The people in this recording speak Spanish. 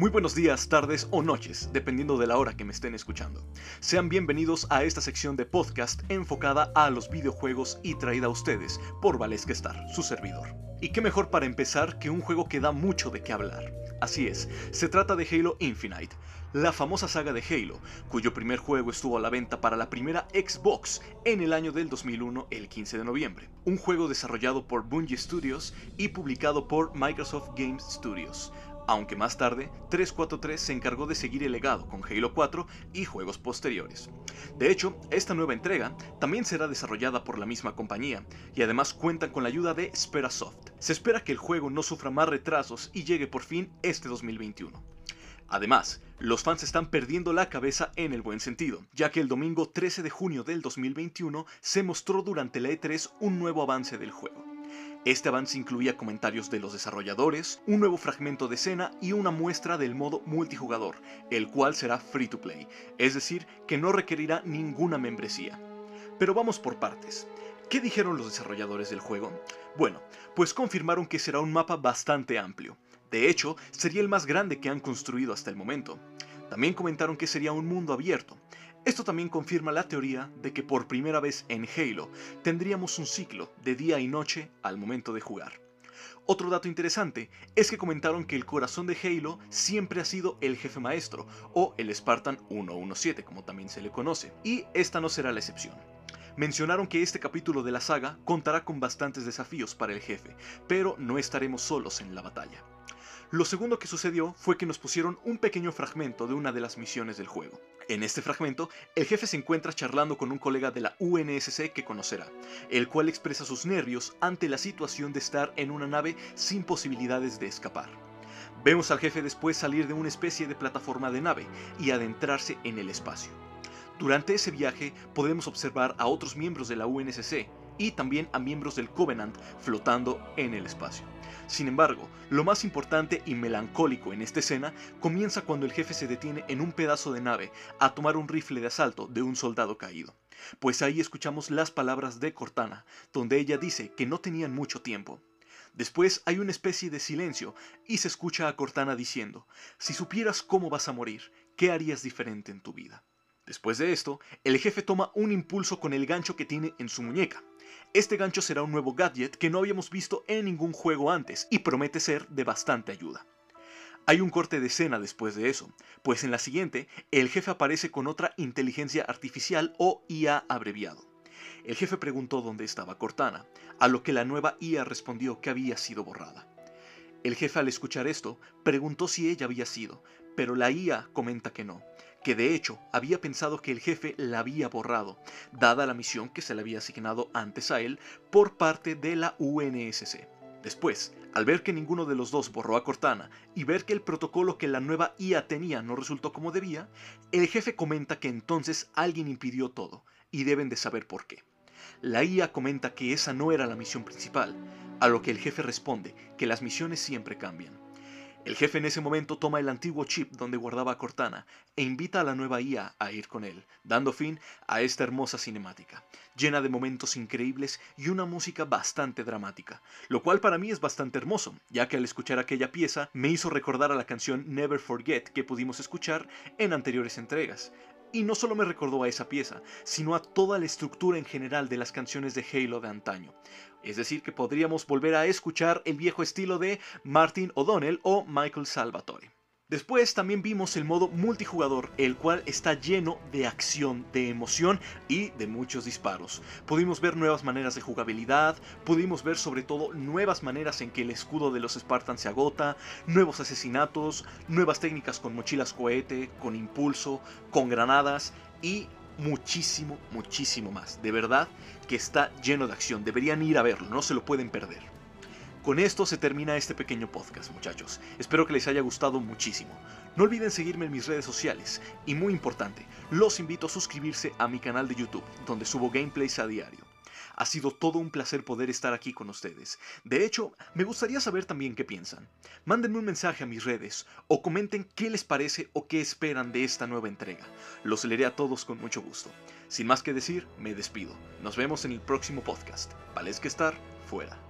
Muy buenos días, tardes o noches, dependiendo de la hora que me estén escuchando. Sean bienvenidos a esta sección de podcast enfocada a los videojuegos y traída a ustedes por Valesca Star, su servidor. Y qué mejor para empezar que un juego que da mucho de qué hablar. Así es, se trata de Halo Infinite, la famosa saga de Halo, cuyo primer juego estuvo a la venta para la primera Xbox en el año del 2001, el 15 de noviembre. Un juego desarrollado por Bungie Studios y publicado por Microsoft Games Studios aunque más tarde 343 se encargó de seguir el legado con Halo 4 y juegos posteriores. De hecho, esta nueva entrega también será desarrollada por la misma compañía y además cuentan con la ayuda de Sperasoft. Se espera que el juego no sufra más retrasos y llegue por fin este 2021. Además, los fans están perdiendo la cabeza en el buen sentido, ya que el domingo 13 de junio del 2021 se mostró durante la E3 un nuevo avance del juego. Este avance incluía comentarios de los desarrolladores, un nuevo fragmento de escena y una muestra del modo multijugador, el cual será free to play, es decir, que no requerirá ninguna membresía. Pero vamos por partes. ¿Qué dijeron los desarrolladores del juego? Bueno, pues confirmaron que será un mapa bastante amplio. De hecho, sería el más grande que han construido hasta el momento. También comentaron que sería un mundo abierto. Esto también confirma la teoría de que por primera vez en Halo tendríamos un ciclo de día y noche al momento de jugar. Otro dato interesante es que comentaron que el corazón de Halo siempre ha sido el jefe maestro, o el Spartan 117 como también se le conoce, y esta no será la excepción. Mencionaron que este capítulo de la saga contará con bastantes desafíos para el jefe, pero no estaremos solos en la batalla. Lo segundo que sucedió fue que nos pusieron un pequeño fragmento de una de las misiones del juego. En este fragmento, el jefe se encuentra charlando con un colega de la UNSC que conocerá, el cual expresa sus nervios ante la situación de estar en una nave sin posibilidades de escapar. Vemos al jefe después salir de una especie de plataforma de nave y adentrarse en el espacio. Durante ese viaje podemos observar a otros miembros de la UNSC y también a miembros del Covenant flotando en el espacio. Sin embargo, lo más importante y melancólico en esta escena comienza cuando el jefe se detiene en un pedazo de nave a tomar un rifle de asalto de un soldado caído. Pues ahí escuchamos las palabras de Cortana, donde ella dice que no tenían mucho tiempo. Después hay una especie de silencio y se escucha a Cortana diciendo, si supieras cómo vas a morir, ¿qué harías diferente en tu vida? Después de esto, el jefe toma un impulso con el gancho que tiene en su muñeca. Este gancho será un nuevo gadget que no habíamos visto en ningún juego antes y promete ser de bastante ayuda. Hay un corte de escena después de eso, pues en la siguiente el jefe aparece con otra inteligencia artificial o IA abreviado. El jefe preguntó dónde estaba Cortana, a lo que la nueva IA respondió que había sido borrada. El jefe al escuchar esto preguntó si ella había sido, pero la IA comenta que no, que de hecho había pensado que el jefe la había borrado, dada la misión que se le había asignado antes a él por parte de la UNSC. Después, al ver que ninguno de los dos borró a Cortana y ver que el protocolo que la nueva IA tenía no resultó como debía, el jefe comenta que entonces alguien impidió todo y deben de saber por qué. La IA comenta que esa no era la misión principal, a lo que el jefe responde que las misiones siempre cambian. El jefe en ese momento toma el antiguo chip donde guardaba a Cortana e invita a la nueva IA a ir con él, dando fin a esta hermosa cinemática, llena de momentos increíbles y una música bastante dramática, lo cual para mí es bastante hermoso, ya que al escuchar aquella pieza me hizo recordar a la canción Never Forget que pudimos escuchar en anteriores entregas, y no solo me recordó a esa pieza, sino a toda la estructura en general de las canciones de Halo de antaño. Es decir, que podríamos volver a escuchar el viejo estilo de Martin O'Donnell o Michael Salvatore. Después también vimos el modo multijugador, el cual está lleno de acción, de emoción y de muchos disparos. Pudimos ver nuevas maneras de jugabilidad, pudimos ver sobre todo nuevas maneras en que el escudo de los Spartans se agota, nuevos asesinatos, nuevas técnicas con mochilas cohete, con impulso, con granadas y muchísimo, muchísimo más. De verdad que está lleno de acción, deberían ir a verlo, no se lo pueden perder. Con esto se termina este pequeño podcast, muchachos. Espero que les haya gustado muchísimo. No olviden seguirme en mis redes sociales y muy importante, los invito a suscribirse a mi canal de YouTube, donde subo gameplays a diario. Ha sido todo un placer poder estar aquí con ustedes. De hecho, me gustaría saber también qué piensan. Mándenme un mensaje a mis redes o comenten qué les parece o qué esperan de esta nueva entrega. Los leeré a todos con mucho gusto. Sin más que decir, me despido. Nos vemos en el próximo podcast. Vales que estar fuera.